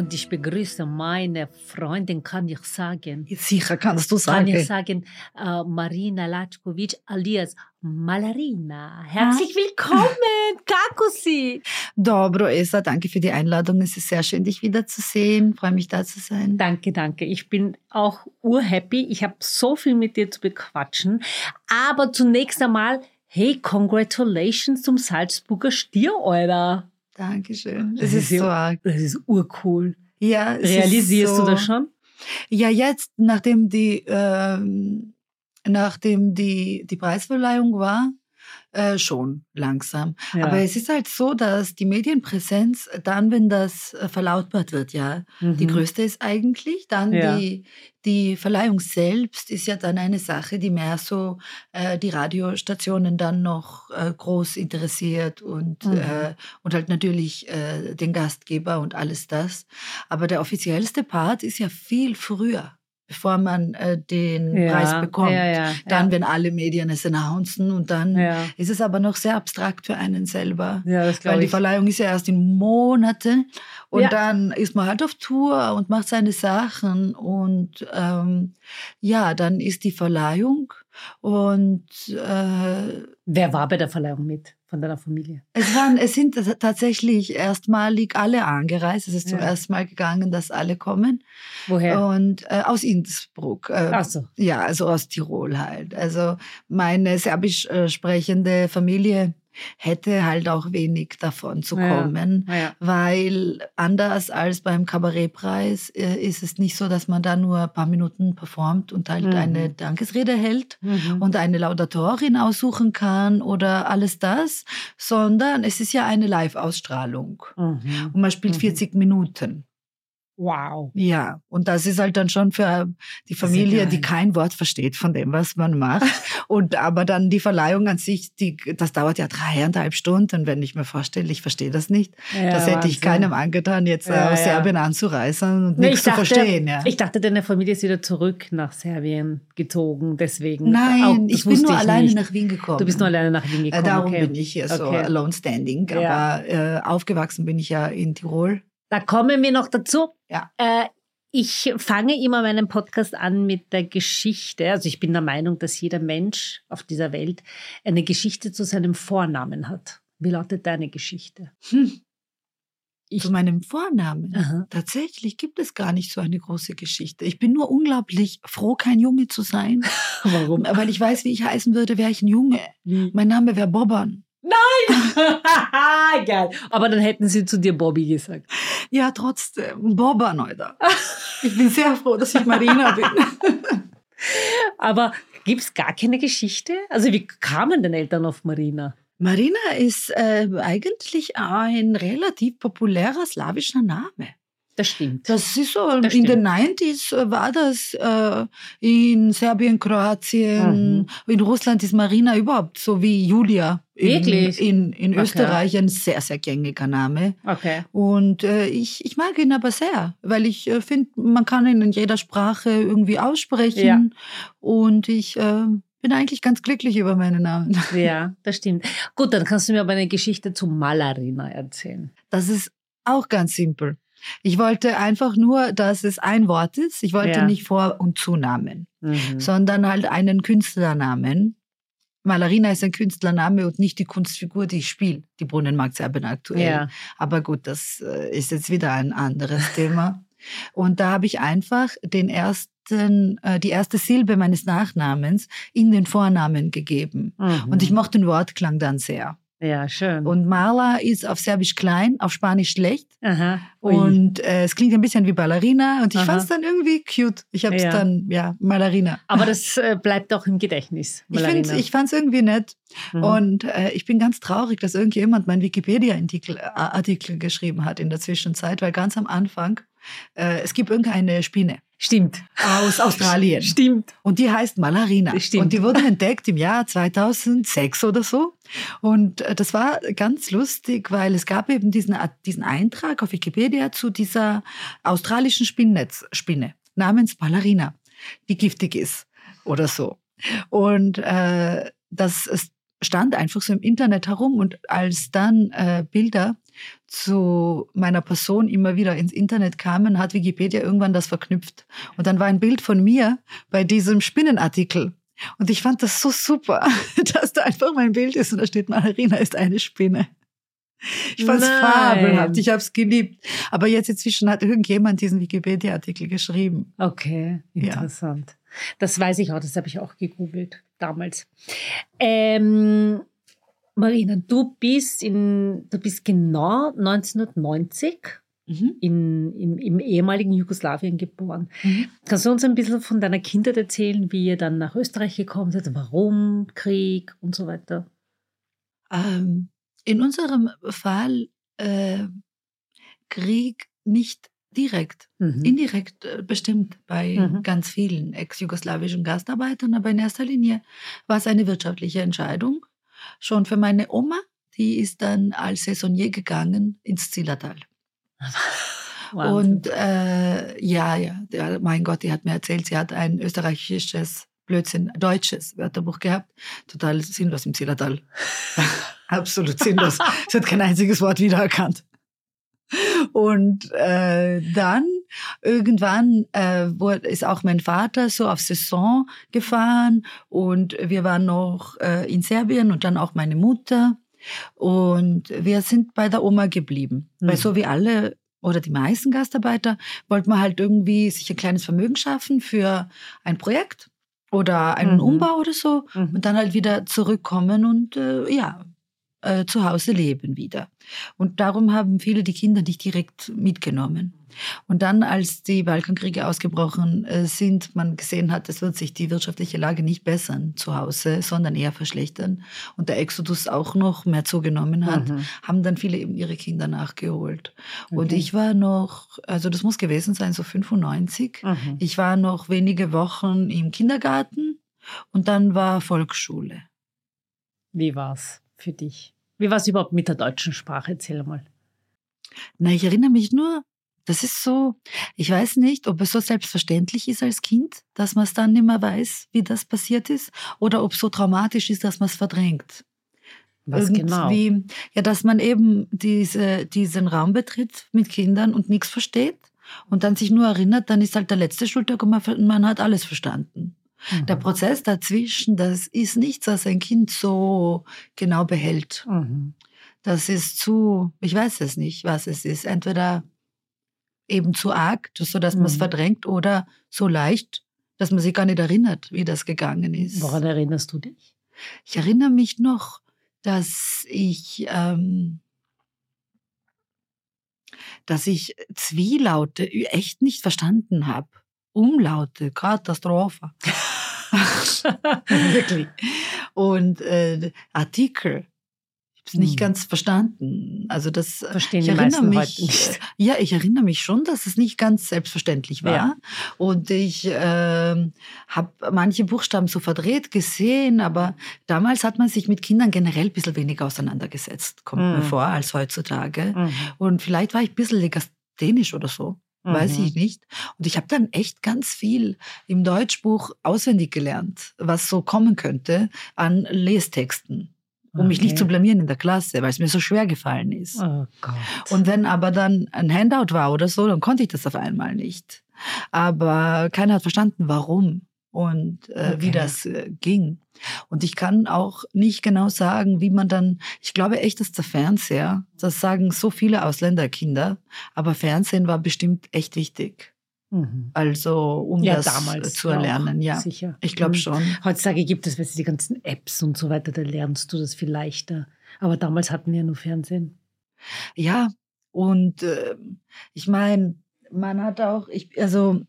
Und ich begrüße meine Freundin, kann ich sagen. Sicher kannst du sagen. Kann ich sagen, äh, Marina Latschkovic alias Malarina. Herzlich willkommen, Kakusi. Dobro, Esa, danke für die Einladung. Es ist sehr schön, dich wiederzusehen. Freue mich, da zu sein. Danke, danke. Ich bin auch urhappy. Ich habe so viel mit dir zu bequatschen. Aber zunächst einmal, hey, congratulations zum Salzburger Stier, Alter. Dankeschön. Das, das ist, ist so arg. Das ist urcool. Ja, Realisierst so, du das schon? Ja, jetzt, nachdem die, ähm, nachdem die, die Preisverleihung war, äh, schon langsam. Ja. Aber es ist halt so, dass die Medienpräsenz dann, wenn das äh, verlautbart wird, ja, mhm. die größte ist eigentlich. Dann ja. die, die Verleihung selbst ist ja dann eine Sache, die mehr so äh, die Radiostationen dann noch äh, groß interessiert und, mhm. äh, und halt natürlich äh, den Gastgeber und alles das. Aber der offiziellste Part ist ja viel früher bevor man äh, den ja, Preis bekommt. Ja, ja, dann, wenn alle Medien es announcen und dann ist es aber noch sehr abstrakt für einen selber. weil die Verleihung ist ja erst in Monaten und dann ist man halt auf Tour und macht seine Sachen und ähm, ja, dann ist die Verleihung und äh, wer war bei der Verleihung mit? Von deiner Familie? Es, waren, es sind tatsächlich erstmalig alle angereist. Es ist zum ersten Mal gegangen, dass alle kommen. Woher? Und äh, aus Innsbruck. Äh, Ach so. Ja, also aus Tirol halt. Also meine serbisch äh, sprechende Familie hätte halt auch wenig davon zu kommen, ja, ja. weil anders als beim Kabarettpreis äh, ist es nicht so, dass man da nur ein paar Minuten performt und halt mhm. eine Dankesrede hält mhm. und eine Laudatorin aussuchen kann oder alles das, sondern es ist ja eine Live-Ausstrahlung mhm. und man spielt 40 mhm. Minuten. Wow. Ja, und das ist halt dann schon für die Familie, die kein Wort versteht von dem, was man macht. und aber dann die Verleihung an sich, die, das dauert ja dreieinhalb Stunden, wenn ich mir vorstelle, ich verstehe das nicht. Ja, das hätte Wahnsinn. ich keinem angetan, jetzt ja, aus ja. Serbien anzureisen und nee, nichts dachte, zu verstehen. Ja. Ich dachte, deine Familie ist wieder zurück nach Serbien gezogen, deswegen. Nein, auch, ich bin nur ich alleine nicht. nach Wien gekommen. Du bist nur alleine nach Wien gekommen. Darum okay. bin ich hier so okay. alone standing. Aber äh, aufgewachsen bin ich ja in Tirol. Da kommen wir noch dazu. Ja. Äh, ich fange immer meinen Podcast an mit der Geschichte. Also ich bin der Meinung, dass jeder Mensch auf dieser Welt eine Geschichte zu seinem Vornamen hat. Wie lautet deine Geschichte? Hm. Ich, zu meinem Vornamen. Aha. Tatsächlich gibt es gar nicht so eine große Geschichte. Ich bin nur unglaublich froh, kein Junge zu sein. Warum? Weil ich weiß, wie ich heißen würde, wäre ich ein Junge. Wie? Mein Name wäre Bobbern. Nein! Geil. Aber dann hätten sie zu dir Bobby gesagt. Ja, trotzdem. Bobber, Neuter. Ich bin sehr froh, dass ich Marina bin. Aber gibt es gar keine Geschichte? Also wie kamen denn Eltern auf Marina? Marina ist äh, eigentlich ein relativ populärer slawischer Name. Das stimmt. Das ist so, das in den 90s äh, war das äh, in Serbien, Kroatien, mhm. in Russland ist Marina überhaupt so wie Julia. Wirklich? In, in, in okay. Österreich ein sehr, sehr gängiger Name. Okay. Und äh, ich, ich mag ihn aber sehr, weil ich äh, finde, man kann ihn in jeder Sprache irgendwie aussprechen. Ja. Und ich äh, bin eigentlich ganz glücklich über meinen Namen. Ja, das stimmt. Gut, dann kannst du mir aber eine Geschichte zu Malarina erzählen. Das ist auch ganz simpel. Ich wollte einfach nur, dass es ein Wort ist. Ich wollte ja. nicht Vor- und Zunamen, mhm. sondern halt einen Künstlernamen. Malerina ist ein Künstlername und nicht die Kunstfigur, die ich spiele. Die Brunnenmarktserben aktuell. Ja. Aber gut, das äh, ist jetzt wieder ein anderes Thema. Und da habe ich einfach den ersten, äh, die erste Silbe meines Nachnamens in den Vornamen gegeben. Mhm. Und ich mochte den Wortklang dann sehr. Ja, schön. Und Marla ist auf Serbisch klein, auf Spanisch schlecht. Aha. Und äh, es klingt ein bisschen wie Ballerina und ich fand es dann irgendwie cute. Ich habe es ja. dann, ja, Ballerina. Aber das äh, bleibt auch im Gedächtnis. Ballerina. Ich, ich fand es irgendwie nett. Mhm. Und äh, ich bin ganz traurig, dass irgendjemand meinen Wikipedia-Artikel äh, Artikel geschrieben hat in der Zwischenzeit, weil ganz am Anfang, äh, es gibt irgendeine Spinne. Stimmt. Aus Australien. Stimmt. Und die heißt Malarina. Stimmt. Und die wurde entdeckt im Jahr 2006 oder so. Und äh, das war ganz lustig, weil es gab eben diesen, diesen Eintrag auf Wikipedia zu dieser australischen Spinnnetzspinne namens Malarina, die giftig ist oder so. Und äh, das stand einfach so im Internet herum und als dann äh, Bilder zu meiner Person immer wieder ins Internet kamen, hat Wikipedia irgendwann das verknüpft. Und dann war ein Bild von mir bei diesem Spinnenartikel. Und ich fand das so super, dass da einfach mein Bild ist und da steht, Marina ist eine Spinne. Ich fand es fabelhaft, ich habe es geliebt. Aber jetzt inzwischen hat irgendjemand diesen Wikipedia-Artikel geschrieben. Okay, interessant. Ja. Das weiß ich auch, das habe ich auch gegoogelt damals. Ähm, Marina, du bist, in, du bist genau 1990 mhm. in, in, im ehemaligen Jugoslawien geboren. Mhm. Kannst du uns ein bisschen von deiner Kindheit erzählen, wie ihr dann nach Österreich gekommen seid, warum, Krieg und so weiter? Ähm, in unserem Fall äh, Krieg nicht direkt, mhm. indirekt äh, bestimmt bei mhm. ganz vielen ex-jugoslawischen Gastarbeitern, aber in erster Linie war es eine wirtschaftliche Entscheidung. Schon für meine Oma, die ist dann als Saisonier gegangen ins Zillertal. Und äh, ja, ja, der, mein Gott, die hat mir erzählt, sie hat ein österreichisches, Blödsinn, deutsches Wörterbuch gehabt. Total sinnlos im Zillertal. Absolut sinnlos. sie hat kein einziges Wort wiedererkannt. Und äh, dann irgendwann äh, wurde, ist auch mein Vater so auf Saison gefahren und wir waren noch äh, in Serbien und dann auch meine Mutter. Und wir sind bei der Oma geblieben. Mhm. Weil so wie alle oder die meisten Gastarbeiter wollten wir halt irgendwie sich ein kleines Vermögen schaffen für ein Projekt oder einen mhm. Umbau oder so mhm. und dann halt wieder zurückkommen und äh, ja, äh, zu Hause leben wieder. Und darum haben viele die Kinder nicht direkt mitgenommen. Und dann, als die Balkankriege ausgebrochen äh, sind, man gesehen hat, es wird sich die wirtschaftliche Lage nicht bessern zu Hause, sondern eher verschlechtern und der Exodus auch noch mehr zugenommen hat, mhm. haben dann viele eben ihre Kinder nachgeholt. Okay. Und ich war noch, also das muss gewesen sein, so 95. Mhm. Ich war noch wenige Wochen im Kindergarten und dann war Volksschule. Wie war's? für dich? Wie war es überhaupt mit der deutschen Sprache? Erzähl mal. Na, ich erinnere mich nur, das ist so, ich weiß nicht, ob es so selbstverständlich ist als Kind, dass man es dann nicht mehr weiß, wie das passiert ist, oder ob es so traumatisch ist, dass man es verdrängt. Was Irgendwie, genau? Ja, dass man eben diese, diesen Raum betritt mit Kindern und nichts versteht und dann sich nur erinnert, dann ist halt der letzte Schultag und man, man hat alles verstanden. Mhm. Der Prozess dazwischen, das ist nichts, was ein Kind so genau behält. Mhm. Das ist zu, ich weiß es nicht, was es ist. Entweder eben zu arg, so dass man es mhm. verdrängt, oder so leicht, dass man sich gar nicht erinnert, wie das gegangen ist. Woran erinnerst du dich? Ich erinnere mich noch, dass ich, ähm, dass ich Zwielaute echt nicht verstanden habe. Umlaute, Katastrophe. Wirklich. Und äh, Artikel. Es nicht hm. ganz verstanden. Also das verstehen ich die erinnere mich, heute nicht. Äh, ja, ich erinnere mich schon, dass es nicht ganz selbstverständlich war. Ja. Und ich äh, habe manche Buchstaben so verdreht gesehen, aber damals hat man sich mit Kindern generell ein bisschen weniger auseinandergesetzt, kommt mhm. mir hm. vor, als heutzutage. Mhm. Und vielleicht war ich ein bisschen legasthenisch oder so. Mhm. Weiß ich nicht. Und ich habe dann echt ganz viel im Deutschbuch auswendig gelernt, was so kommen könnte an Lestexten um okay. mich nicht zu blamieren in der Klasse, weil es mir so schwer gefallen ist. Oh. Und wenn aber dann ein Handout war oder so, dann konnte ich das auf einmal nicht. Aber keiner hat verstanden, warum. und äh, okay. wie das äh, ging. Und ich kann auch nicht genau sagen, wie man dann, ich glaube echt, dass der Fernseher, das sagen so viele Ausländerkinder, aber Fernsehen war bestimmt echt wichtig. Mhm. Also um ja, das damals zu erlernen, ja. Sicher. Ich glaube mhm. schon. Heutzutage gibt es weißt du, die ganzen Apps und so weiter, da lernst du das viel leichter. Aber damals hatten wir nur Fernsehen. Ja, und äh, ich meine, man hat auch, ich, also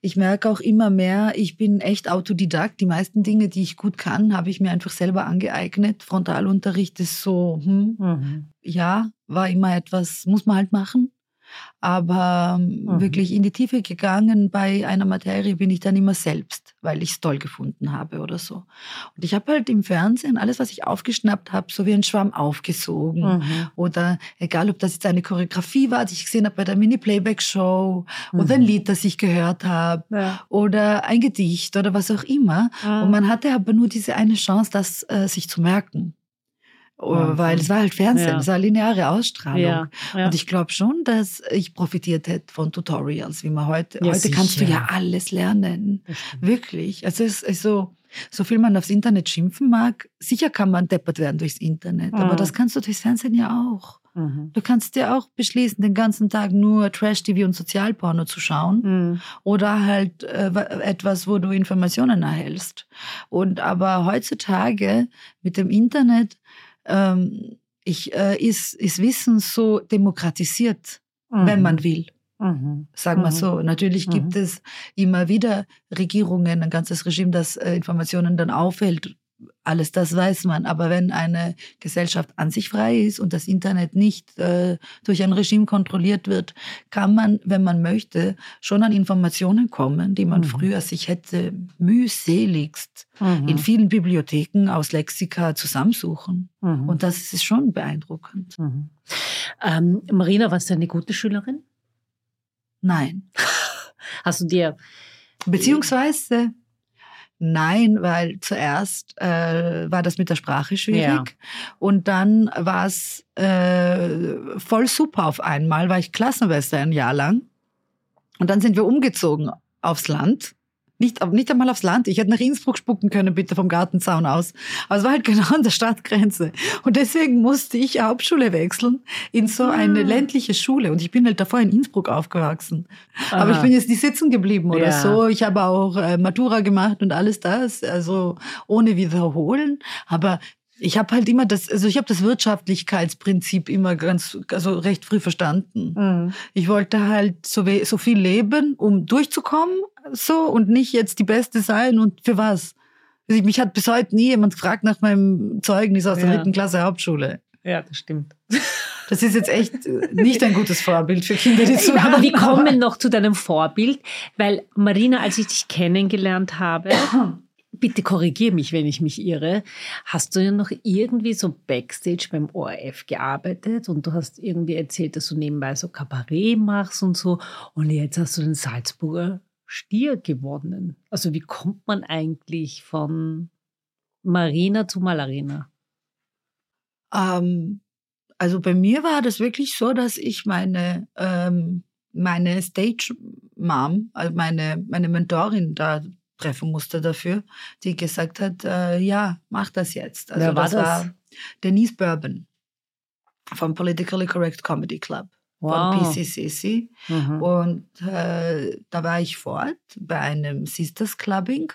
ich merke auch immer mehr, ich bin echt Autodidakt. Die meisten Dinge, die ich gut kann, habe ich mir einfach selber angeeignet. Frontalunterricht ist so, hm, mhm. ja, war immer etwas, muss man halt machen. Aber ähm, mhm. wirklich in die Tiefe gegangen bei einer Materie bin ich dann immer selbst, weil ich es toll gefunden habe oder so. Und ich habe halt im Fernsehen alles, was ich aufgeschnappt habe, so wie ein Schwamm aufgesogen. Mhm. Oder egal, ob das jetzt eine Choreografie war, die ich gesehen habe bei der Mini-Playback-Show mhm. oder ein mhm. Lied, das ich gehört habe ja. oder ein Gedicht oder was auch immer. Und man hatte aber nur diese eine Chance, das äh, sich zu merken. Wahnsinn. weil es war halt Fernsehen, ja. es war lineare Ausstrahlung. Ja, ja. Und ich glaube schon, dass ich profitiert hätte von Tutorials, wie man heute, heute sicher. kannst du ja alles lernen. Wirklich. Also es ist so, so viel man aufs Internet schimpfen mag, sicher kann man deppert werden durchs Internet, mhm. aber das kannst du durchs Fernsehen ja auch. Mhm. Du kannst dir auch beschließen, den ganzen Tag nur Trash-TV und Sozialporno zu schauen mhm. oder halt äh, etwas, wo du Informationen erhältst. Und aber heutzutage mit dem Internet ähm, ich, äh, ist, ist Wissen so demokratisiert, mhm. wenn man will. Mhm. Sagen wir mhm. so. Natürlich mhm. gibt es immer wieder Regierungen, ein ganzes Regime, das äh, Informationen dann aufhält alles das weiß man. Aber wenn eine Gesellschaft an sich frei ist und das Internet nicht äh, durch ein Regime kontrolliert wird, kann man, wenn man möchte, schon an Informationen kommen, die man mhm. früher sich hätte mühseligst mhm. in vielen Bibliotheken aus Lexika zusammensuchen. Mhm. Und das ist schon beeindruckend. Mhm. Ähm, Marina, warst du eine gute Schülerin? Nein. Hast du dir Beziehungsweise Nein, weil zuerst äh, war das mit der Sprache schwierig. Ja. und dann war es äh, voll super auf einmal, war ich Klassenwester ein Jahr lang. Und dann sind wir umgezogen aufs Land nicht, nicht einmal aufs Land. Ich hätte nach Innsbruck spucken können, bitte vom Gartenzaun aus. Aber es war halt genau an der Stadtgrenze. Und deswegen musste ich Hauptschule wechseln in so eine ah. ländliche Schule. Und ich bin halt davor in Innsbruck aufgewachsen. Aha. Aber ich bin jetzt nicht sitzen geblieben oder ja. so. Ich habe auch äh, Matura gemacht und alles das. Also ohne wiederholen. Aber ich habe halt immer das, also ich habe das Wirtschaftlichkeitsprinzip immer ganz, also recht früh verstanden. Mhm. Ich wollte halt so, so viel leben, um durchzukommen, so und nicht jetzt die Beste sein und für was. Also mich hat bis heute nie jemand gefragt nach meinem Zeugnis aus der dritten Klasse Hauptschule. Ja, das stimmt. Das ist jetzt echt nicht ein gutes Vorbild für Kinder, die zuhören. Aber wir kommen noch zu deinem Vorbild, weil Marina, als ich dich kennengelernt habe, bitte korrigier mich, wenn ich mich irre. Hast du ja noch irgendwie so Backstage beim ORF gearbeitet und du hast irgendwie erzählt, dass du nebenbei so Kabarett machst und so. Und jetzt hast du den Salzburger Stier gewonnen. Also wie kommt man eigentlich von Marina zu Malarina? Ähm, also bei mir war das wirklich so, dass ich meine, ähm, meine Stage Mom, also meine, meine Mentorin da treffen musste dafür, die gesagt hat, äh, ja, mach das jetzt. Also Wer war das, das? war Denise Bourbon vom Politically Correct Comedy Club wow. von PCCC. Mhm. Und äh, da war ich fort bei einem Sisters Clubbing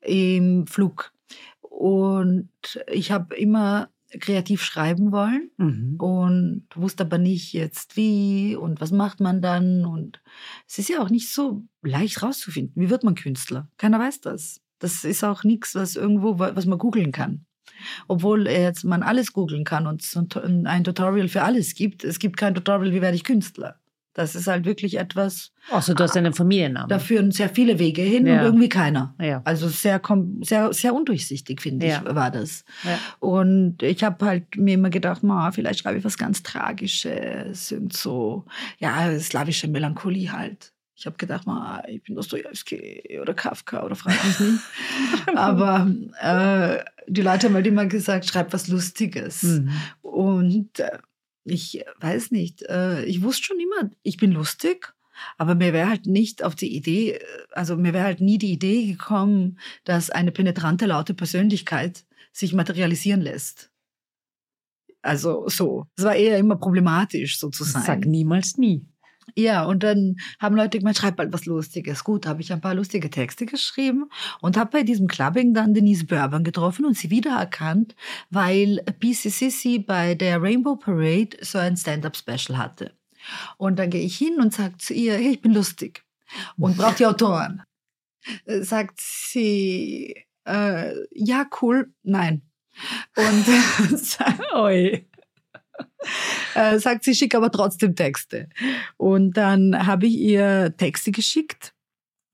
im Flug. Und ich habe immer kreativ schreiben wollen mhm. und wusste aber nicht jetzt wie und was macht man dann. Und es ist ja auch nicht so leicht rauszufinden. Wie wird man Künstler? Keiner weiß das. Das ist auch nichts, was irgendwo, was man googeln kann. Obwohl jetzt man alles googeln kann und ein Tutorial für alles gibt. Es gibt kein Tutorial, wie werde ich Künstler. Das ist halt wirklich etwas. Also du hast einen Familiennamen. Da führen sehr viele Wege hin ja. und irgendwie keiner. Ja. Also sehr, sehr, sehr undurchsichtig, finde ja. ich, war das. Und ich habe halt mir immer gedacht, ma, vielleicht schreibe ich was ganz Tragisches, irgend so, ja, slawische Melancholie halt. Ich habe gedacht, ma, ich bin Dostoevsky oder Kafka oder frag mich nicht. Aber äh, die Leute haben halt immer gesagt, schreib was Lustiges. Mhm. Und äh, ich weiß nicht, äh, ich wusste schon immer, ich bin lustig, Aber mir wäre halt nicht auf die Idee, also mir wäre halt nie die Idee gekommen, dass eine penetrante, laute Persönlichkeit sich materialisieren lässt. Also so. Es war eher immer problematisch sozusagen. Sag niemals nie. Ja, und dann haben Leute gemeint, schreib bald was Lustiges. Gut, habe ich ein paar lustige Texte geschrieben und habe bei diesem Clubbing dann Denise Bourbon getroffen und sie wiedererkannt, weil BCCC bei der Rainbow Parade so ein Stand-up-Special hatte. Und dann gehe ich hin und sage zu ihr, hey, ich bin lustig und brauche die Autoren. Äh, sagt sie, äh, ja, cool, nein. Und Oi. Äh, sagt sie, schick aber trotzdem Texte. Und dann habe ich ihr Texte geschickt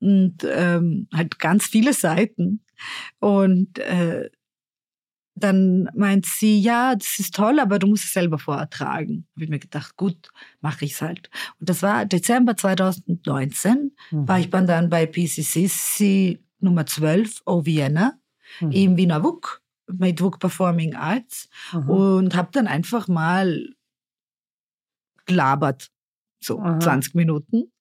und ähm, halt ganz viele Seiten. Und äh, dann meint sie, ja, das ist toll, aber du musst es selber vortragen. Habe ich mir gedacht, gut, mache ich es halt. Und das war Dezember 2019, mhm. war ich dann bei PCCC Nummer 12, O Vienna, mhm. im Wiener WUK mit WUK Performing Arts mhm. und habe dann einfach mal gelabert, so Aha. 20 Minuten.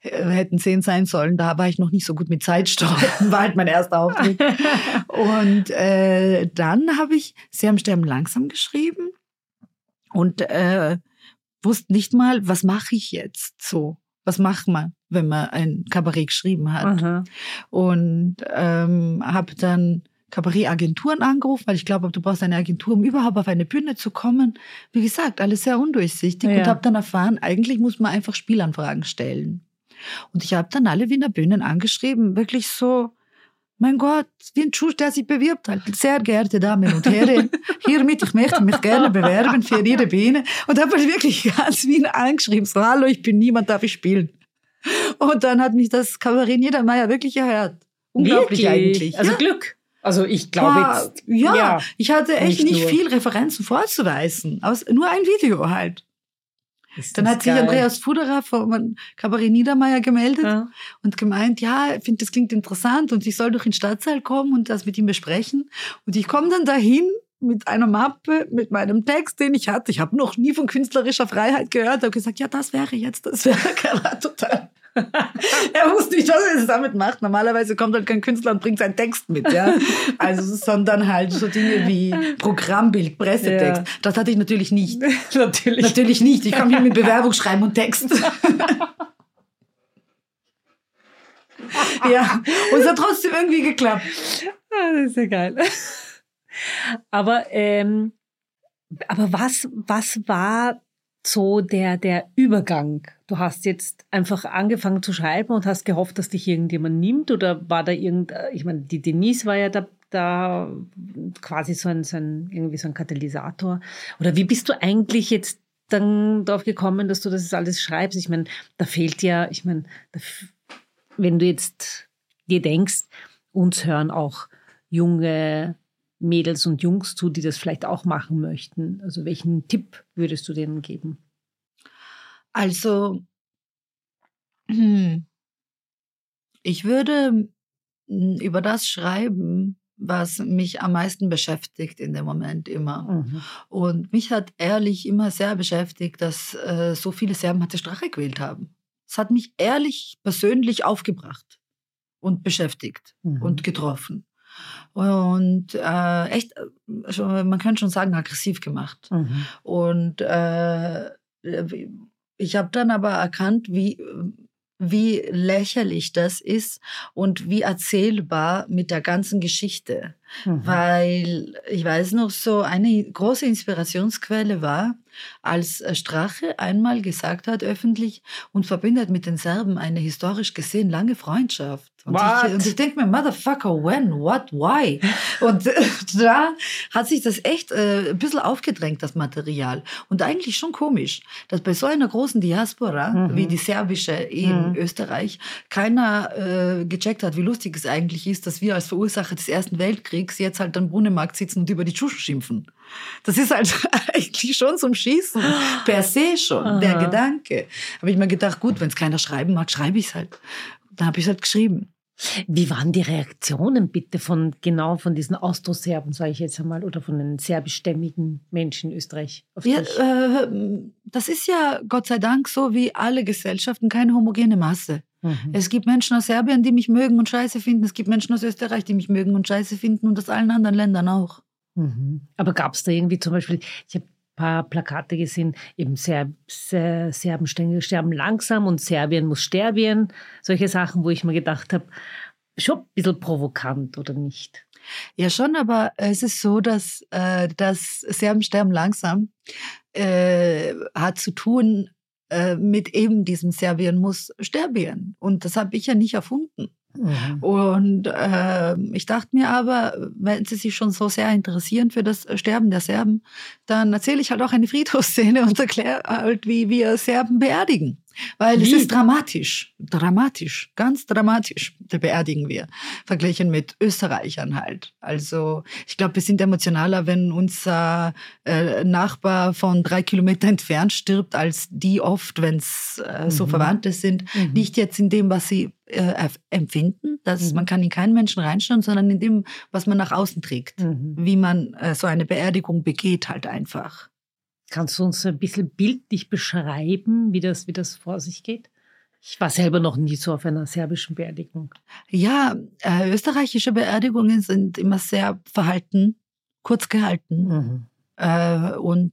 Äh, hätten zehn sein sollen, da war ich noch nicht so gut mit Zeitsteuern, war halt mein erster Auftritt. und äh, dann habe ich Sie haben Sterben langsam geschrieben und äh, wusste nicht mal, was mache ich jetzt so. Was macht man, wenn man ein Kabarett geschrieben hat? Aha. Und ähm, habe dann Kabarettagenturen angerufen, weil ich glaube, du brauchst eine Agentur, um überhaupt auf eine Bühne zu kommen. Wie gesagt, alles sehr undurchsichtig ja. und habe dann erfahren, eigentlich muss man einfach Spielanfragen stellen. Und ich habe dann alle Wiener Bühnen angeschrieben, wirklich so, mein Gott, wie ein Schuss, der sich bewirbt. Halt. Sehr geehrte Damen und Herren, hiermit, ich möchte mich gerne bewerben für Ihre Bühne. Und habe wirklich ganz Wien angeschrieben, so, hallo, ich bin niemand, darf ich spielen? Und dann hat mich das Kabarett Niedermeyer wirklich erhört. Unglaublich wirklich? eigentlich. Also ja? Glück. Also ich glaube jetzt. Ja, ja, ich hatte echt nicht, nicht viel Referenzen vorzuweisen. Aus, nur ein Video halt. Dann hat geil. sich Andreas Fuderer von Kabarett Niedermeyer gemeldet ja. und gemeint, ja, ich finde, das klingt interessant und ich soll durch den Stadtsaal kommen und das mit ihm besprechen. Und ich komme dann dahin mit einer Mappe, mit meinem Text, den ich hatte. Ich habe noch nie von künstlerischer Freiheit gehört. habe gesagt, ja, das wäre jetzt, das wäre total er wusste nicht, was er damit macht. Normalerweise kommt halt kein Künstler und bringt seinen Text mit, ja. Also, sondern halt so Dinge wie Programmbild, Pressetext. Ja. Das hatte ich natürlich nicht. natürlich. Natürlich nicht. Ich kann mich mit Bewerbung schreiben und Text. ja. Und es hat trotzdem irgendwie geklappt. Ah, das ist ja geil. Aber, ähm, aber was, was war so der, der Übergang? Du hast jetzt einfach angefangen zu schreiben und hast gehofft, dass dich irgendjemand nimmt oder war da irgend, ich meine, die Denise war ja da, da quasi so ein, so ein, irgendwie so ein Katalysator. Oder wie bist du eigentlich jetzt dann darauf gekommen, dass du das alles schreibst? Ich meine, da fehlt ja, ich meine, da, wenn du jetzt dir denkst, uns hören auch junge Mädels und Jungs zu, die das vielleicht auch machen möchten? Also welchen Tipp würdest du denen geben? Also, hm, ich würde hm, über das schreiben, was mich am meisten beschäftigt in dem Moment immer. Mhm. Und mich hat ehrlich immer sehr beschäftigt, dass äh, so viele Serben hatte Strache gewählt haben. Es hat mich ehrlich persönlich aufgebracht und beschäftigt mhm. und getroffen und äh, echt, also man kann schon sagen, aggressiv gemacht. Mhm. Und äh, ich habe dann aber erkannt, wie, wie lächerlich das ist und wie erzählbar mit der ganzen Geschichte. Mhm. Weil ich weiß noch so, eine große Inspirationsquelle war, als Strache einmal gesagt hat öffentlich und verbindet mit den Serben eine historisch gesehen lange Freundschaft. Und ich, und ich denke mir, Motherfucker, when, what, why? Und da hat sich das echt äh, ein bisschen aufgedrängt, das Material. Und eigentlich schon komisch, dass bei so einer großen Diaspora mhm. wie die serbische in mhm. Österreich keiner äh, gecheckt hat, wie lustig es eigentlich ist, dass wir als Verursacher des Ersten Weltkriegs jetzt halt am Brunnenmarkt sitzen und über die Tschuschen schimpfen. Das ist halt eigentlich schon zum Schießen. Per se schon, Aha. der Gedanke. Habe ich mir gedacht, gut, wenn es keiner schreiben mag, schreibe ich es halt. Dann habe ich es halt geschrieben. Wie waren die Reaktionen bitte von genau von diesen Austroserben, sage ich jetzt einmal, oder von den serbischstämmigen Menschen in Österreich? Ja, äh, das ist ja Gott sei Dank so wie alle Gesellschaften keine homogene Masse. Mhm. Es gibt Menschen aus Serbien, die mich mögen und scheiße finden. Es gibt Menschen aus Österreich, die mich mögen und scheiße finden und aus allen anderen Ländern auch. Mhm. Aber gab es da irgendwie zum Beispiel, ich habe paar Plakate gesehen, eben Serb, Ser, Serben sterben langsam und Serbien muss sterben. Solche Sachen, wo ich mir gedacht habe, schon ein bisschen provokant oder nicht? Ja, schon, aber es ist so, dass äh, das Serben sterben langsam äh, hat zu tun äh, mit eben diesem Serbien muss sterben. Und das habe ich ja nicht erfunden. Mhm. Und äh, ich dachte mir aber, wenn Sie sich schon so sehr interessieren für das Sterben der Serben, dann erzähle ich halt auch eine Friedhofsszene und erkläre halt, wie wir Serben beerdigen. Weil Wie? es ist dramatisch, dramatisch, ganz dramatisch, da beerdigen wir, verglichen mit Österreichern halt. Also ich glaube, wir sind emotionaler, wenn unser äh, Nachbar von drei Kilometer entfernt stirbt, als die oft, wenn es äh, so mhm. Verwandte sind. Mhm. Nicht jetzt in dem, was sie äh, empfinden, dass mhm. man kann in keinen Menschen reinschauen, sondern in dem, was man nach außen trägt, mhm. wie man äh, so eine Beerdigung begeht halt einfach. Kannst du uns ein bisschen bildlich beschreiben, wie das, wie das vor sich geht? Ich war selber noch nie so auf einer serbischen Beerdigung. Ja, äh, österreichische Beerdigungen sind immer sehr verhalten, kurz gehalten. Mhm. Äh, und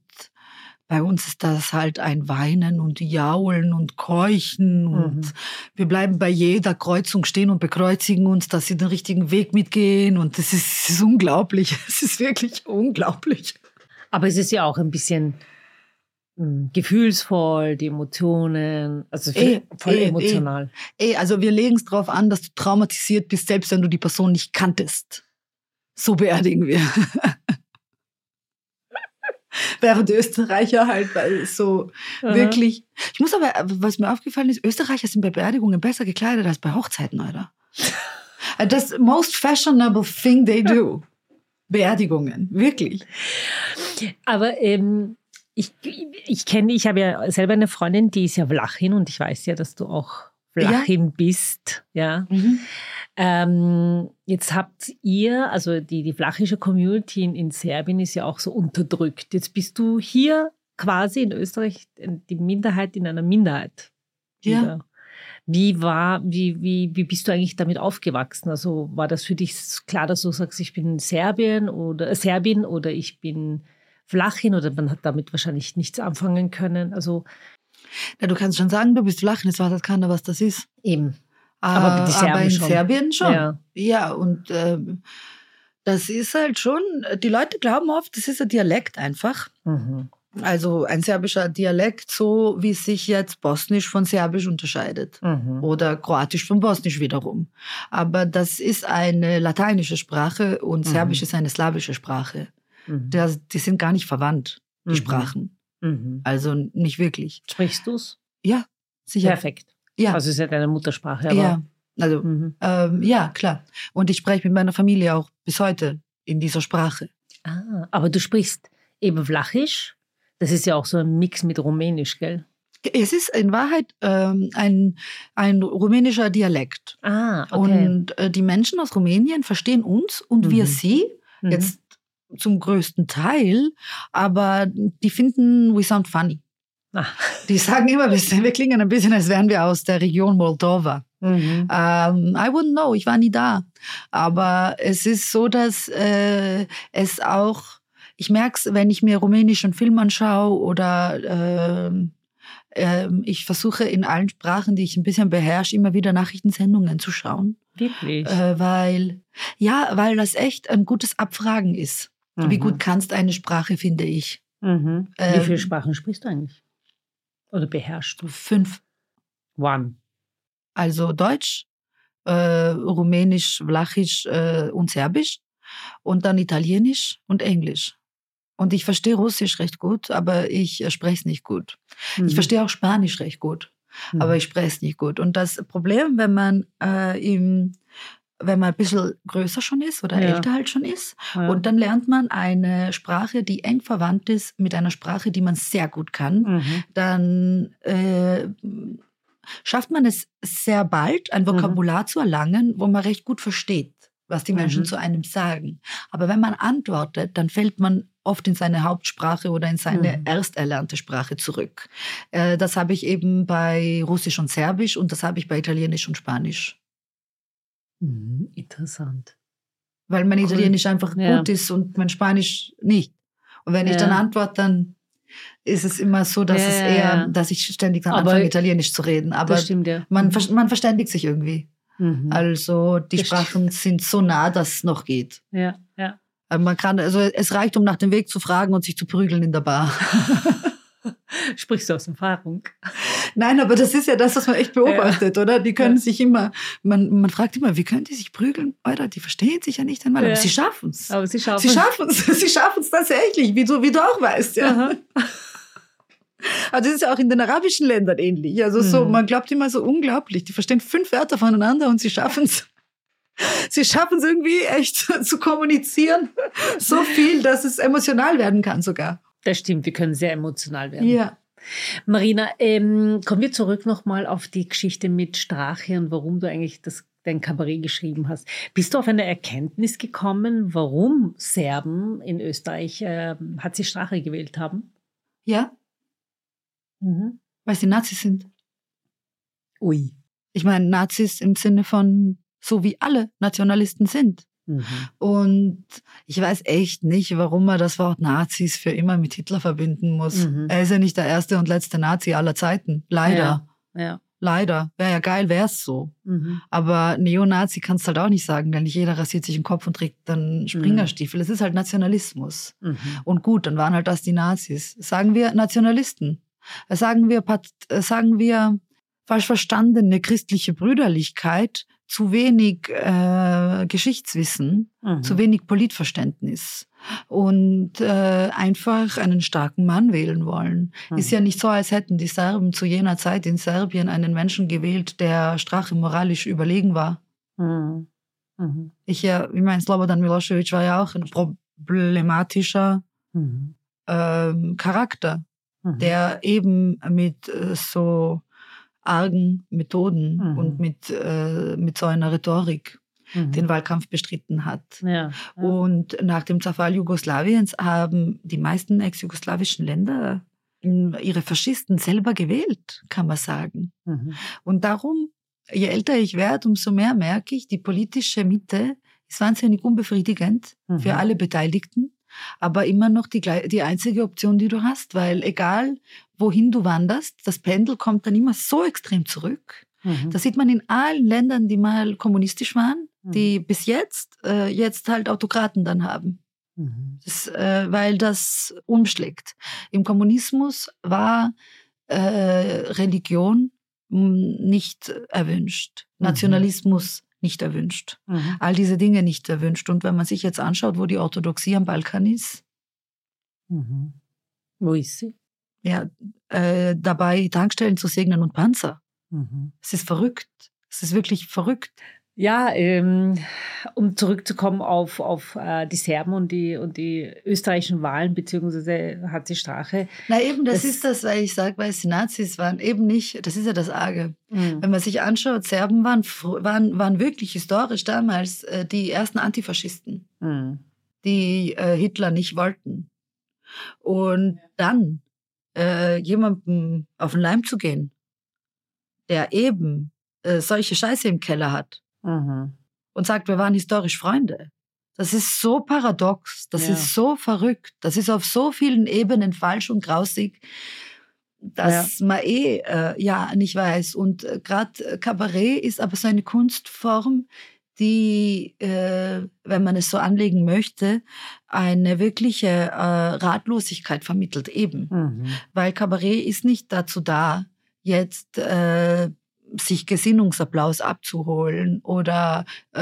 bei uns ist das halt ein Weinen und Jaulen und Keuchen und mhm. wir bleiben bei jeder Kreuzung stehen und bekreuzigen uns, dass sie den richtigen Weg mitgehen und das ist, das ist unglaublich. Es ist wirklich unglaublich. Aber es ist ja auch ein bisschen mh, hm, gefühlsvoll, die Emotionen, also ey, voll ey, emotional. Ey, ey also wir legen es darauf an, dass du traumatisiert bist, selbst wenn du die Person nicht kanntest. So beerdigen wir. Während Österreicher halt so Aha. wirklich. Ich muss aber, was mir aufgefallen ist, Österreicher sind bei Beerdigungen besser gekleidet als bei Hochzeiten, oder? Das most fashionable thing they do. Beerdigungen, wirklich. Aber ähm, ich, ich kenne, ich habe ja selber eine Freundin, die ist ja Vlachin und ich weiß ja, dass du auch Vlachin ja. bist. Ja. Mhm. Ähm, jetzt habt ihr, also die, die flachische Community in, in Serbien ist ja auch so unterdrückt. Jetzt bist du hier quasi in Österreich die Minderheit in einer Minderheit. Ja. Wieder. Wie war, wie, wie, wie bist du eigentlich damit aufgewachsen? Also war das für dich klar, dass du sagst, ich bin Serbien oder Serbin oder ich bin Flachin oder man hat damit wahrscheinlich nichts anfangen können? Also ja, du kannst schon sagen, du bist Flachin, jetzt weiß keiner, was das ist. Eben. Aber, die aber in schon. Serbien schon. Ja, ja und äh, das ist halt schon, die Leute glauben oft, das ist ein Dialekt einfach. Mhm. Also ein serbischer Dialekt, so wie sich jetzt Bosnisch von Serbisch unterscheidet. Mhm. Oder Kroatisch von Bosnisch wiederum. Aber das ist eine lateinische Sprache und mhm. Serbisch ist eine slawische Sprache. Mhm. Die sind gar nicht verwandt, die mhm. Sprachen. Mhm. Also nicht wirklich. Sprichst du es? Ja, sicher. Perfekt. Ja. Also ist ja deine Muttersprache. Aber ja, also mhm. ähm, ja, klar. Und ich spreche mit meiner Familie auch bis heute in dieser Sprache. Ah, aber du sprichst eben Vlachisch das ist ja auch so ein Mix mit Rumänisch, gell? Es ist in Wahrheit ähm, ein, ein rumänischer Dialekt. Ah, okay. Und äh, die Menschen aus Rumänien verstehen uns und mhm. wir sie mhm. jetzt zum größten Teil, aber die finden, we sound funny. Ah. Die sagen immer, wir, klingen ein bisschen, als wären wir aus der Region Moldova. Mhm. Ähm, I wouldn't know, ich war nie da. Aber es ist so, dass äh, es auch ich merke es, wenn ich mir rumänischen Film anschaue oder äh, äh, ich versuche in allen Sprachen, die ich ein bisschen beherrsche, immer wieder Nachrichtensendungen zu schauen. Wirklich? Äh, weil, ja, weil das echt ein gutes Abfragen ist. Mhm. Wie gut kannst eine Sprache, finde ich. Mhm. Wie ähm, viele Sprachen sprichst du eigentlich? Oder beherrschst du? Fünf. One. Also Deutsch, äh, Rumänisch, Vlachisch äh, und Serbisch und dann Italienisch und Englisch. Und ich verstehe Russisch recht gut, aber ich äh, spreche es nicht gut. Mhm. Ich verstehe auch Spanisch recht gut, mhm. aber ich spreche es nicht gut. Und das Problem, wenn man äh, im wenn man ein bisschen größer schon ist oder ja. älter halt schon ist. Ja. Und dann lernt man eine Sprache, die eng verwandt ist mit einer Sprache, die man sehr gut kann. Mhm. Dann äh, schafft man es sehr bald, ein Vokabular mhm. zu erlangen, wo man recht gut versteht, was die Menschen mhm. zu einem sagen. Aber wenn man antwortet, dann fällt man oft in seine Hauptsprache oder in seine mhm. erst erlernte Sprache zurück. Äh, das habe ich eben bei Russisch und Serbisch und das habe ich bei Italienisch und Spanisch. Mhm, interessant. Weil mein cool. Italienisch einfach ja. gut ist und mein Spanisch nicht. Und wenn ich dann antworte, dann ist es immer so, dass ja, es eher, dass ich ständig dann aber anfange, Italienisch zu reden. Aber stimmt, ja. man, man verständigt sich irgendwie. Mhm. Also die das Sprachen sind so nah, dass es noch geht. Ja, ja. Man kann, also es reicht, um nach dem Weg zu fragen und sich zu prügeln in der Bar. Sprichst du aus Erfahrung? Nein, aber das ist ja das, was man echt beobachtet, ja. oder? Die können ja. sich immer, man, man fragt immer, wie können die sich prügeln? Alter, die verstehen sich ja nicht einmal, ja. aber sie schaffen es. Aber sie schaffen es. Sie schaffen es, sie schaffen es tatsächlich, wie du, wie du auch weißt, ja. Aha. Also das ist ja auch in den arabischen Ländern ähnlich. Also so, mhm. man glaubt immer so unglaublich. Die verstehen fünf Wörter voneinander und sie schaffen es. Sie schaffen es irgendwie echt zu kommunizieren. So viel, dass es emotional werden kann sogar. Das stimmt, wir können sehr emotional werden. Ja. Marina, ähm, kommen wir zurück nochmal auf die Geschichte mit Strache und warum du eigentlich das, dein Kabarett geschrieben hast. Bist du auf eine Erkenntnis gekommen, warum Serben in Österreich äh, hat sie Strache gewählt haben? Ja. Mhm. Weil sie Nazis sind. Ui. Ich meine, Nazis im Sinne von so wie alle Nationalisten sind. Mhm. Und ich weiß echt nicht, warum man das Wort Nazis für immer mit Hitler verbinden muss. Mhm. Er ist ja nicht der erste und letzte Nazi aller Zeiten. Leider. Ja. ja. Leider. Wäre ja geil, wäre es so. Mhm. Aber Neonazi kannst du halt auch nicht sagen, denn nicht jeder rasiert sich den Kopf und trägt dann Springerstiefel. Es ist halt Nationalismus. Mhm. Und gut, dann waren halt das die Nazis. Sagen wir Nationalisten. Sagen wir, sagen wir falsch verstandene christliche Brüderlichkeit zu wenig äh, Geschichtswissen, mhm. zu wenig Politverständnis und äh, einfach einen starken Mann wählen wollen. Mhm. Ist ja nicht so, als hätten die Serben zu jener Zeit in Serbien einen Menschen gewählt, der Strache moralisch überlegen war. Mhm. mhm. Ich ja, ich meine, Slobodan Milosevic war ja auch ein problematischer mhm. ähm, Charakter, mhm. der eben mit äh, so argen Methoden mhm. und mit, äh, mit so einer Rhetorik mhm. den Wahlkampf bestritten hat. Ja, ja. Und nach dem Zerfall Jugoslawiens haben die meisten ex-jugoslawischen Länder ihre Faschisten selber gewählt, kann man sagen. Mhm. Und darum, je älter ich werde, umso mehr merke ich, die politische Mitte ist wahnsinnig unbefriedigend für mhm. alle Beteiligten aber immer noch die, die einzige Option, die du hast, weil egal wohin du wanderst, das Pendel kommt dann immer so extrem zurück. Mhm. Das sieht man in allen Ländern, die mal kommunistisch waren, mhm. die bis jetzt äh, jetzt halt Autokraten dann haben. Mhm. Das, äh, weil das umschlägt. Im Kommunismus war äh, Religion hm, nicht erwünscht. Mhm. Nationalismus nicht erwünscht. Mhm. All diese Dinge nicht erwünscht. Und wenn man sich jetzt anschaut, wo die Orthodoxie am Balkan ist. Mhm. Wo ist sie? Ja, äh, dabei Tankstellen zu segnen und Panzer. Mhm. Es ist verrückt. Es ist wirklich verrückt. Ja, ähm, um zurückzukommen auf, auf äh, die Serben und die, und die österreichischen Wahlen, beziehungsweise hat sie Strache. Na eben, das, das ist das, weil ich sage, weil die Nazis waren eben nicht, das ist ja das Arge. Mhm. Wenn man sich anschaut, Serben waren, waren, waren wirklich historisch damals äh, die ersten Antifaschisten, mhm. die äh, Hitler nicht wollten. Und dann äh, jemandem auf den Leim zu gehen, der eben äh, solche Scheiße im Keller hat, mhm. und sagt, wir waren historisch Freunde. Das ist so paradox, das ja. ist so verrückt, das ist auf so vielen Ebenen falsch und grausig, dass ja. man eh äh, ja nicht weiß. Und äh, gerade äh, Kabarett ist aber so eine Kunstform, die, äh, wenn man es so anlegen möchte, eine wirkliche äh, Ratlosigkeit vermittelt eben. Mhm. Weil Kabarett ist nicht dazu da, jetzt äh, sich Gesinnungsapplaus abzuholen oder äh,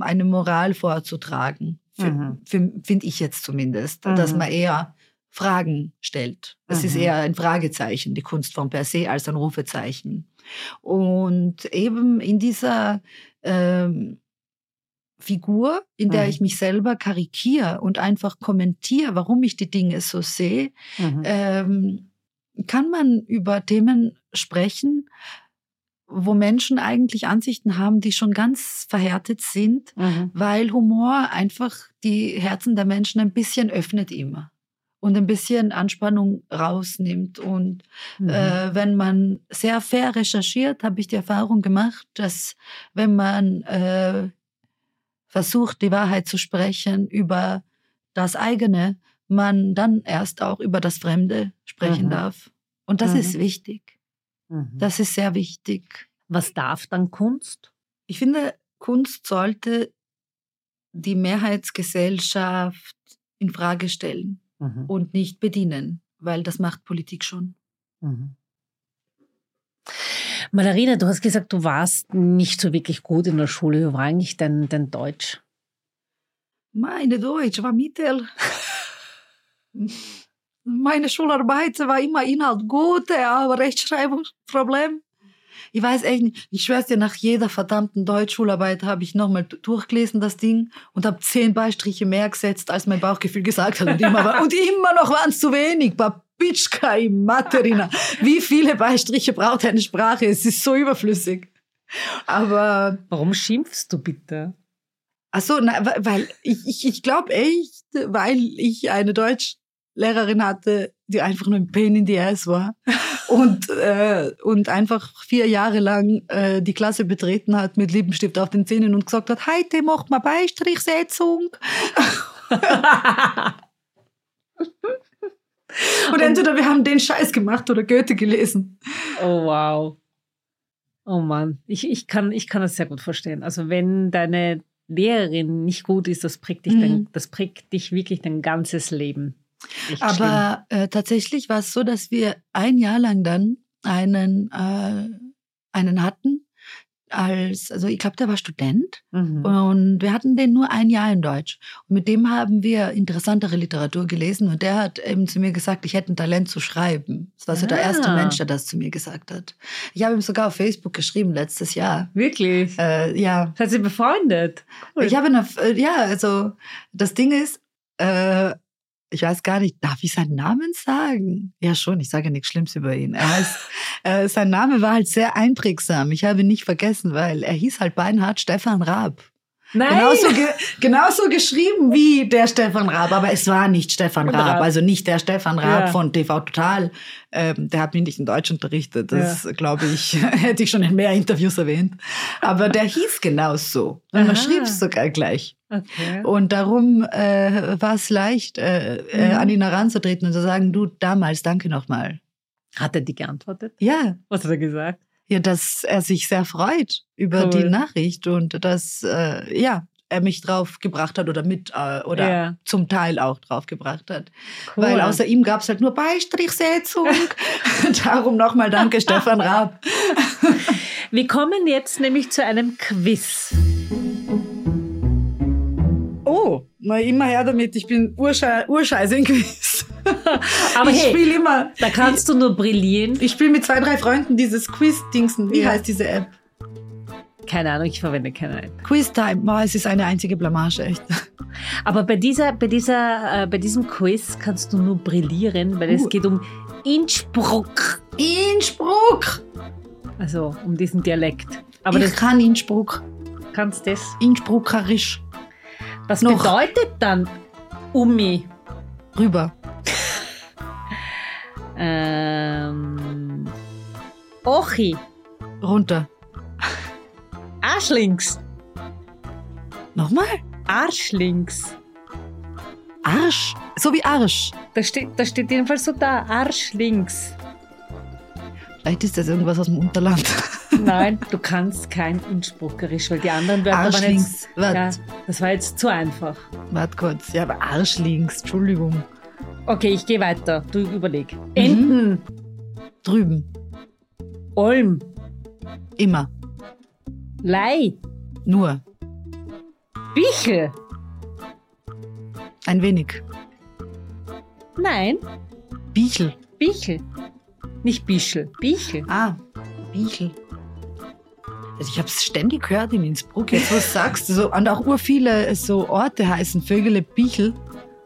eine Moral vorzutragen. Mhm. Finde ich jetzt zumindest, mhm. dass man eher Fragen stellt. Es mhm. ist eher ein Fragezeichen, die Kunstform per se, als ein Rufezeichen. Und eben in dieser ähm, Figur, in der mhm. ich mich selber karikiere und einfach kommentiere, warum ich die Dinge so sehe, mhm. ähm, kann man über Themen sprechen, wo Menschen eigentlich Ansichten haben, die schon ganz verhärtet sind, mhm. weil Humor einfach die Herzen der Menschen ein bisschen öffnet immer und ein bisschen Anspannung rausnimmt. Und mhm. äh, wenn man sehr fair recherchiert, habe ich die Erfahrung gemacht, dass wenn man äh, versucht, die Wahrheit zu sprechen über das eigene, man dann erst auch über das Fremde sprechen mhm. darf. Und das mhm. ist wichtig. Mhm. Das ist sehr wichtig. Was darf dann Kunst? Ich finde, Kunst sollte die Mehrheitsgesellschaft in Frage stellen mhm. und nicht bedienen, weil das macht Politik schon. Mhm. Malarina, du hast gesagt, du warst nicht so wirklich gut in der Schule. Wie war eigentlich dein, dein Deutsch? Meine Deutsch war mittel. Meine Schularbeit war immer Inhalt gut, aber Rechtschreibungsproblem. Ich weiß echt nicht. Ich schwör's dir, nach jeder verdammten Deutschschularbeit habe ich nochmal durchgelesen, das Ding, und habe zehn Beistriche mehr gesetzt, als mein Bauchgefühl gesagt hat. Und immer, war, und immer noch waren es zu wenig. Babitschka im Materina. Wie viele Beistriche braucht eine Sprache? Es ist so überflüssig. Aber. Warum schimpfst du bitte? Ach so, na, weil ich, ich, ich glaube echt, weil ich eine Deutschlehrerin hatte, die einfach nur ein Pain in the Ass war und, äh, und einfach vier Jahre lang äh, die Klasse betreten hat mit Lippenstift auf den Zähnen und gesagt hat, heute macht mal Beistrichsetzung. und entweder wir haben den Scheiß gemacht oder Goethe gelesen. Oh wow. Oh Mann, ich, ich, kann, ich kann das sehr gut verstehen. Also wenn deine Lehrerin nicht gut ist, das prägt dich, mhm. dein, das prägt dich wirklich dein ganzes Leben. Echt Aber äh, tatsächlich war es so, dass wir ein Jahr lang dann einen, äh, einen hatten, als, also ich glaube, der war Student mhm. und wir hatten den nur ein Jahr in Deutsch. Und mit dem haben wir interessantere Literatur gelesen und der hat eben zu mir gesagt, ich hätte ein Talent zu schreiben. Das war so ah. der erste ah. Mensch, der das zu mir gesagt hat. Ich habe ihm sogar auf Facebook geschrieben letztes Jahr. Wirklich? Äh, ja. Hat sie befreundet? Cool. Ich habe eine, äh, ja, also das Ding ist, äh, ich weiß gar nicht, darf ich seinen Namen sagen? Ja, schon, ich sage nichts Schlimmes über ihn. Er heißt, äh, sein Name war halt sehr einprägsam. Ich habe ihn nicht vergessen, weil er hieß halt beinhart Stefan Raab. Nein. Genauso, ge genauso geschrieben wie der Stefan Raab, aber es war nicht Stefan Raab, also nicht der Stefan Raab ja. von TV Total. Ähm, der hat mich nicht in Deutsch unterrichtet. Das, ja. glaube ich, hätte ich schon in mehr Interviews erwähnt. Aber der hieß genauso. Und man schrieb es sogar gleich. Okay. Und darum äh, war es leicht, äh, äh, mhm. an ihn heranzutreten und zu sagen, du, damals, danke nochmal. Hat er die geantwortet? Ja. Was hat er gesagt? Ja, dass er sich sehr freut über cool. die Nachricht und dass, äh, ja, er mich drauf gebracht hat oder mit äh, oder ja. zum Teil auch drauf gebracht hat. Cool. Weil außer ihm gab es halt nur Beistrichsetzung. Darum nochmal danke, Stefan Raab. Wir kommen jetzt nämlich zu einem Quiz. Oh, na immer her damit. Ich bin Urschei Urscheiße in Quiz. Aber ich hey, spiele immer. Da kannst du nur brillieren. Ich spiele mit zwei, drei Freunden dieses Quiz-Dingsen. Wie ja. heißt diese App? Keine Ahnung, ich verwende keine App. Quiz-Time, oh, es ist eine einzige Blamage, echt. Aber bei, dieser, bei, dieser, äh, bei diesem Quiz kannst du nur brillieren, weil uh. es geht um Innsbruck. Innsbruck! Also um diesen Dialekt. Aber ich kann Innsbruck. Kannst das? Innsbruckerisch. Was Noch. bedeutet dann Umi? Rüber. Ähm, Ochi. Runter. Arschlinks. Nochmal? Arschlinks. Arsch? So wie Arsch. Das steht, das steht jedenfalls so da. Arschlinks. Vielleicht ist das irgendwas aus dem Unterland. Nein, du kannst kein Innsbruckerisch, weil die anderen Wörter waren jetzt. Ja, das war jetzt zu einfach. Warte kurz. Ja, aber Arschlinks, Entschuldigung. Okay, ich gehe weiter. Du überleg. Mhm. Enten. Drüben. Olm. Immer. Lei. Nur. Bichel. Ein wenig. Nein. Bichel. Bichel. Nicht Bichel. Bichel. Ah, Bichel. Also ich habe es ständig gehört in Innsbruck, jetzt was sagst. So, und auch ur viele so Orte heißen Vögele Bichel.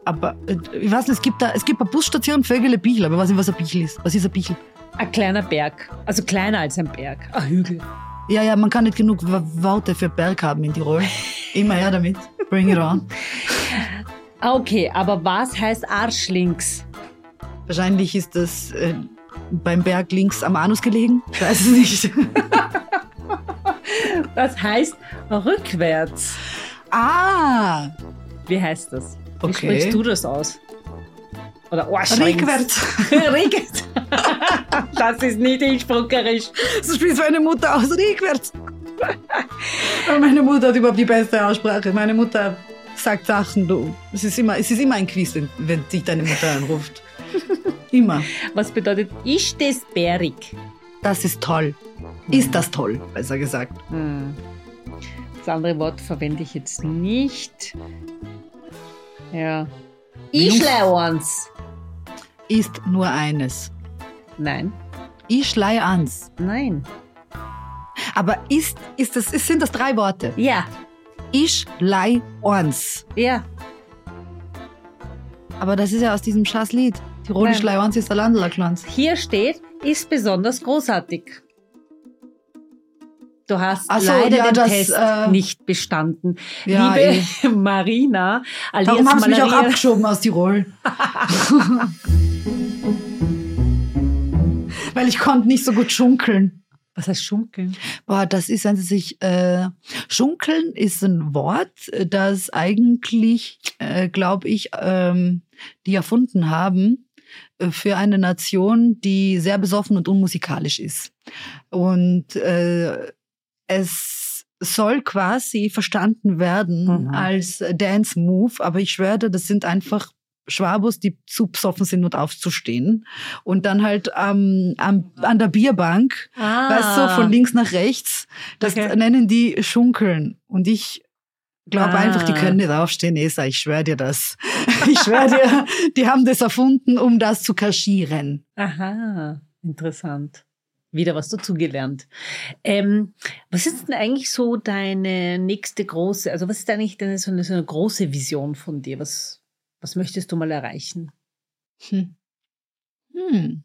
Aber äh, ich weiß nicht, es gibt da, es gibt eine Busstation Vögele Bichel, aber ich weiß nicht, was ein Bichel ist. Was ist ein Bichel? Ein kleiner Berg. Also kleiner als ein Berg. Ein Hügel. Ja, ja, man kann nicht genug Worte für Berg haben in Tirol. Immer her damit. Bring it on. Okay, aber was heißt Arschlinks? Wahrscheinlich ist das äh, beim Berg links am Anus gelegen. Ich weiß es nicht. das heißt rückwärts. Ah! Wie heißt das? Wie Okay. sprichst du das aus? Oder? Rückwärts. Rückwärts. das ist nicht innsbruckerisch. So spricht meine Mutter aus. Rückwärts. Aber meine Mutter hat überhaupt die beste Aussprache. Meine Mutter sagt Sachen, du. Es ist immer, es ist immer ein Quiz, wenn, wenn dich deine Mutter anruft. Immer. Was bedeutet, ist das bärig? Das ist toll. Ist das toll, besser gesagt. Hm. Das andere Wort verwende ich jetzt nicht. Ja. Ich eins. Ist nur eines. Nein. Ich schlei ans. Nein. Aber ist, ist das, ist, sind das drei Worte? Ja. Ich lei ans. Ja. Aber das ist ja aus diesem Schaßlied. Tirolisch Nein. lei ans ist der Landlerglanz. Hier steht, ist besonders großartig. Du hast so, leider ja, den das, Test äh, nicht bestanden. Ja, eh. Liebe Marina, alias Darum haben sie mich auch abgeschoben aus Tirol. Weil ich konnte nicht so gut schunkeln. Was heißt schunkeln? Boah, das ist, wenn sie sich, äh, schunkeln ist ein Wort, das eigentlich, äh, glaube ich, ähm, die erfunden haben äh, für eine Nation, die sehr besoffen und unmusikalisch ist. Und äh, es soll quasi verstanden werden Mhm. als Dance Move, aber ich schwöre, dir, das sind einfach Schwabos, die zu besoffen sind, um aufzustehen. Und dann halt ähm, am, an der Bierbank Ah. weißt du, von links nach rechts. Das Okay. nennen die Schunkeln. Und ich glaube Ah. einfach, die können nicht aufstehen, Esa, ich schwöre dir das. Ich schwöre dir, die haben das erfunden, um das zu kaschieren. Aha, interessant. Wieder was dazugelernt. Ähm, was ist denn eigentlich so deine nächste große, also was ist eigentlich deine, so, eine, so eine große Vision von dir? Was, was möchtest du mal erreichen? Hm. Hm.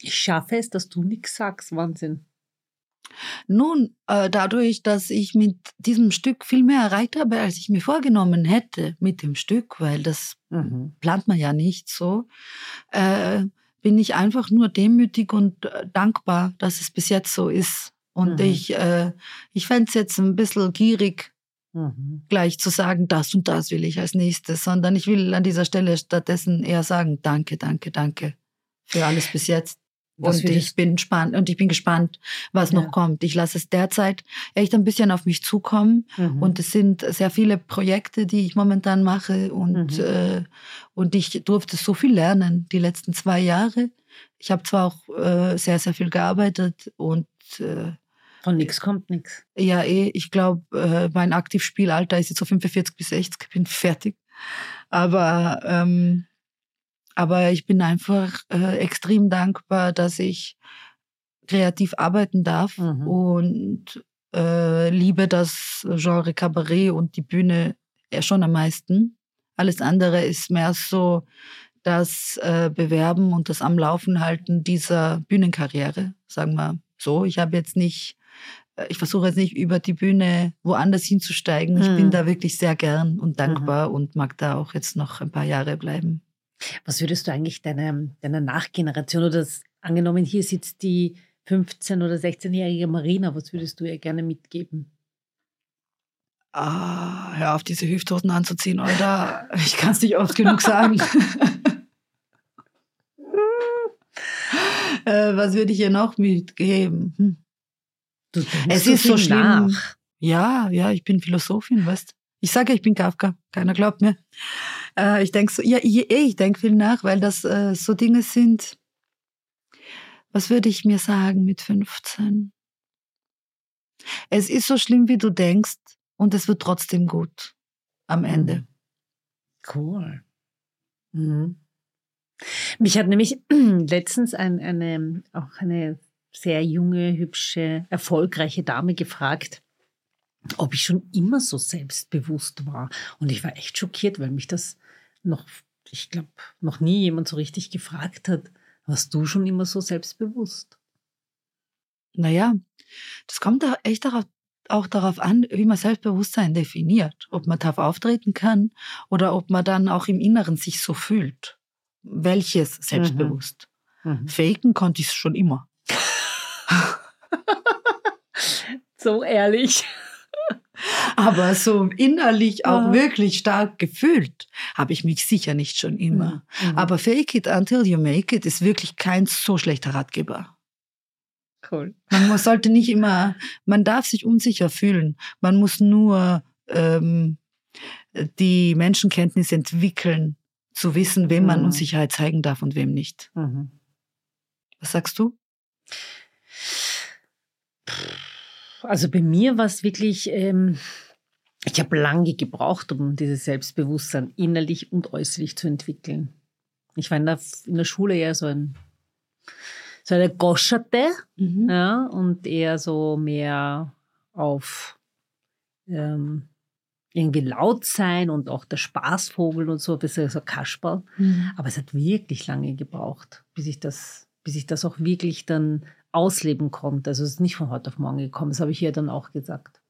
Ich schaffe es, dass du nichts sagst. Wahnsinn. Nun, äh, dadurch, dass ich mit diesem Stück viel mehr erreicht habe, als ich mir vorgenommen hätte mit dem Stück, weil das Mhm. plant man ja nicht so, äh, bin ich einfach nur demütig und äh, dankbar, dass es bis jetzt so ist. Und Mhm. ich, äh, ich fände es jetzt ein bisschen gierig, Mhm. gleich zu sagen, das und das will ich als nächstes, sondern ich will an dieser Stelle stattdessen eher sagen, danke, danke, danke für alles bis jetzt. Und ich bin gespannt und ich bin gespannt, was Ja. noch kommt. Ich lasse es derzeit echt ein bisschen auf mich zukommen Mhm. und es sind sehr viele Projekte, die ich momentan mache und, Mhm. äh, und ich durfte so viel lernen die letzten zwei Jahre. Ich habe zwar auch äh, sehr, sehr viel gearbeitet und äh, Von nichts kommt nichts. ja, eh, ich glaube, äh, mein Aktivspielalter ist jetzt so 45 bis 60, ich bin fertig. Aber, ähm, aber ich bin einfach äh, extrem dankbar, dass ich kreativ arbeiten darf Mhm. und äh, liebe das Genre Kabarett und die Bühne schon am meisten. Alles andere ist mehr so das äh, Bewerben und das am Laufen halten dieser Bühnenkarriere, sagen wir so. Ich habe jetzt nicht äh, ich versuche jetzt nicht über die Bühne woanders hinzusteigen. Ich Mhm. bin da wirklich sehr gern und dankbar und mag da auch jetzt noch ein paar Jahre bleiben. Was würdest du eigentlich deiner, deiner Nachgeneration oder das, angenommen, hier sitzt die 15- oder 16-jährige Marina, was würdest du ihr gerne mitgeben? Ah, hör auf, diese Hüfthosen anzuziehen, oder? Ich kann es nicht oft genug sagen. äh, was würde ich ihr noch mitgeben? Hm. Du Es ist so schlimm. nach. Ja, ja, ich bin Philosophin, weißt Ich sage, ich bin Kafka. Keiner glaubt mir. Äh, ich denke so, ja, ich, eh, ich denke viel nach, weil das äh, so Dinge sind. Was würde ich mir sagen mit 15? Es ist so schlimm, wie du denkst, und es wird trotzdem gut am Ende. Cool. Mhm. Mich hat nämlich letztens ein, eine, auch eine sehr junge, hübsche, erfolgreiche Dame gefragt, ob ich schon immer so selbstbewusst war. Und ich war echt schockiert, weil mich das noch, ich glaube, noch nie jemand so richtig gefragt hat. Warst du schon immer so selbstbewusst? Naja, das kommt echt darauf, auch darauf an, wie man Selbstbewusstsein definiert. Ob man darauf auftreten kann oder ob man dann auch im Inneren sich so fühlt. Welches selbstbewusst. Mhm. Mhm. Faken konnte ich schon immer. so ehrlich. Aber so innerlich auch ja. wirklich stark gefühlt habe ich mich sicher nicht schon immer. Mhm. Aber Fake it until you make it ist wirklich kein so schlechter Ratgeber. Cool. Man sollte nicht immer, man darf sich unsicher fühlen. Man muss nur ähm, die Menschenkenntnis entwickeln, zu wissen, wem man mhm. Unsicherheit zeigen darf und wem nicht. Mhm. Was sagst du? Also bei mir war es wirklich, ähm, ich habe lange gebraucht, um dieses Selbstbewusstsein innerlich und äußerlich zu entwickeln. Ich war in der, in der Schule eher so ein so eine Goscherte mhm. ja, und eher so mehr auf ähm, irgendwie laut sein und auch der Spaßvogel und so, ein bisschen so Kasperl. Mhm. Aber es hat wirklich lange gebraucht, bis ich das, bis ich das auch wirklich dann ausleben konnte. Also es ist nicht von heute auf morgen gekommen, das habe ich hier dann auch gesagt.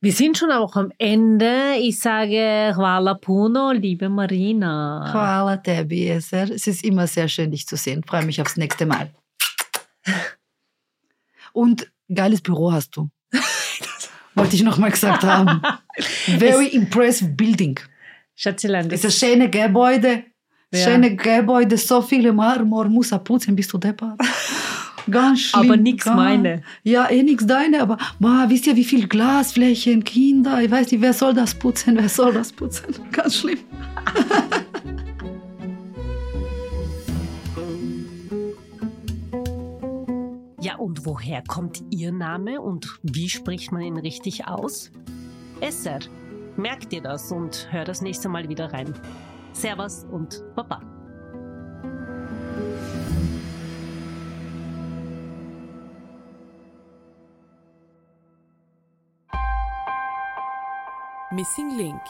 Wir sind schon auch am Ende. Ich sage Hvala Puno, liebe Marina. Hvala Debbie. Es ist immer sehr schön, dich zu sehen. Freue mich aufs nächste Mal. Und geiles Büro hast du. Wollte ich noch mal gesagt haben. Very es impressive building. Schatzelein. Es ist ein schönes Gebäude. Ja. Schöne Gebäude, so viele Marmor, muss er putzen, bist du deppert. Ganz schlimm. Aber nichts meine. Ja, eh nichts deine, aber boah, wisst ihr, wie viel Glasflächen, Kinder, ich weiß nicht, wer soll das putzen, wer soll das putzen? Ganz schlimm. ja, und woher kommt Ihr Name und wie spricht man ihn richtig aus? Esser. Merkt ihr das und hört das nächste Mal wieder rein. Servus und Baba. Missing Link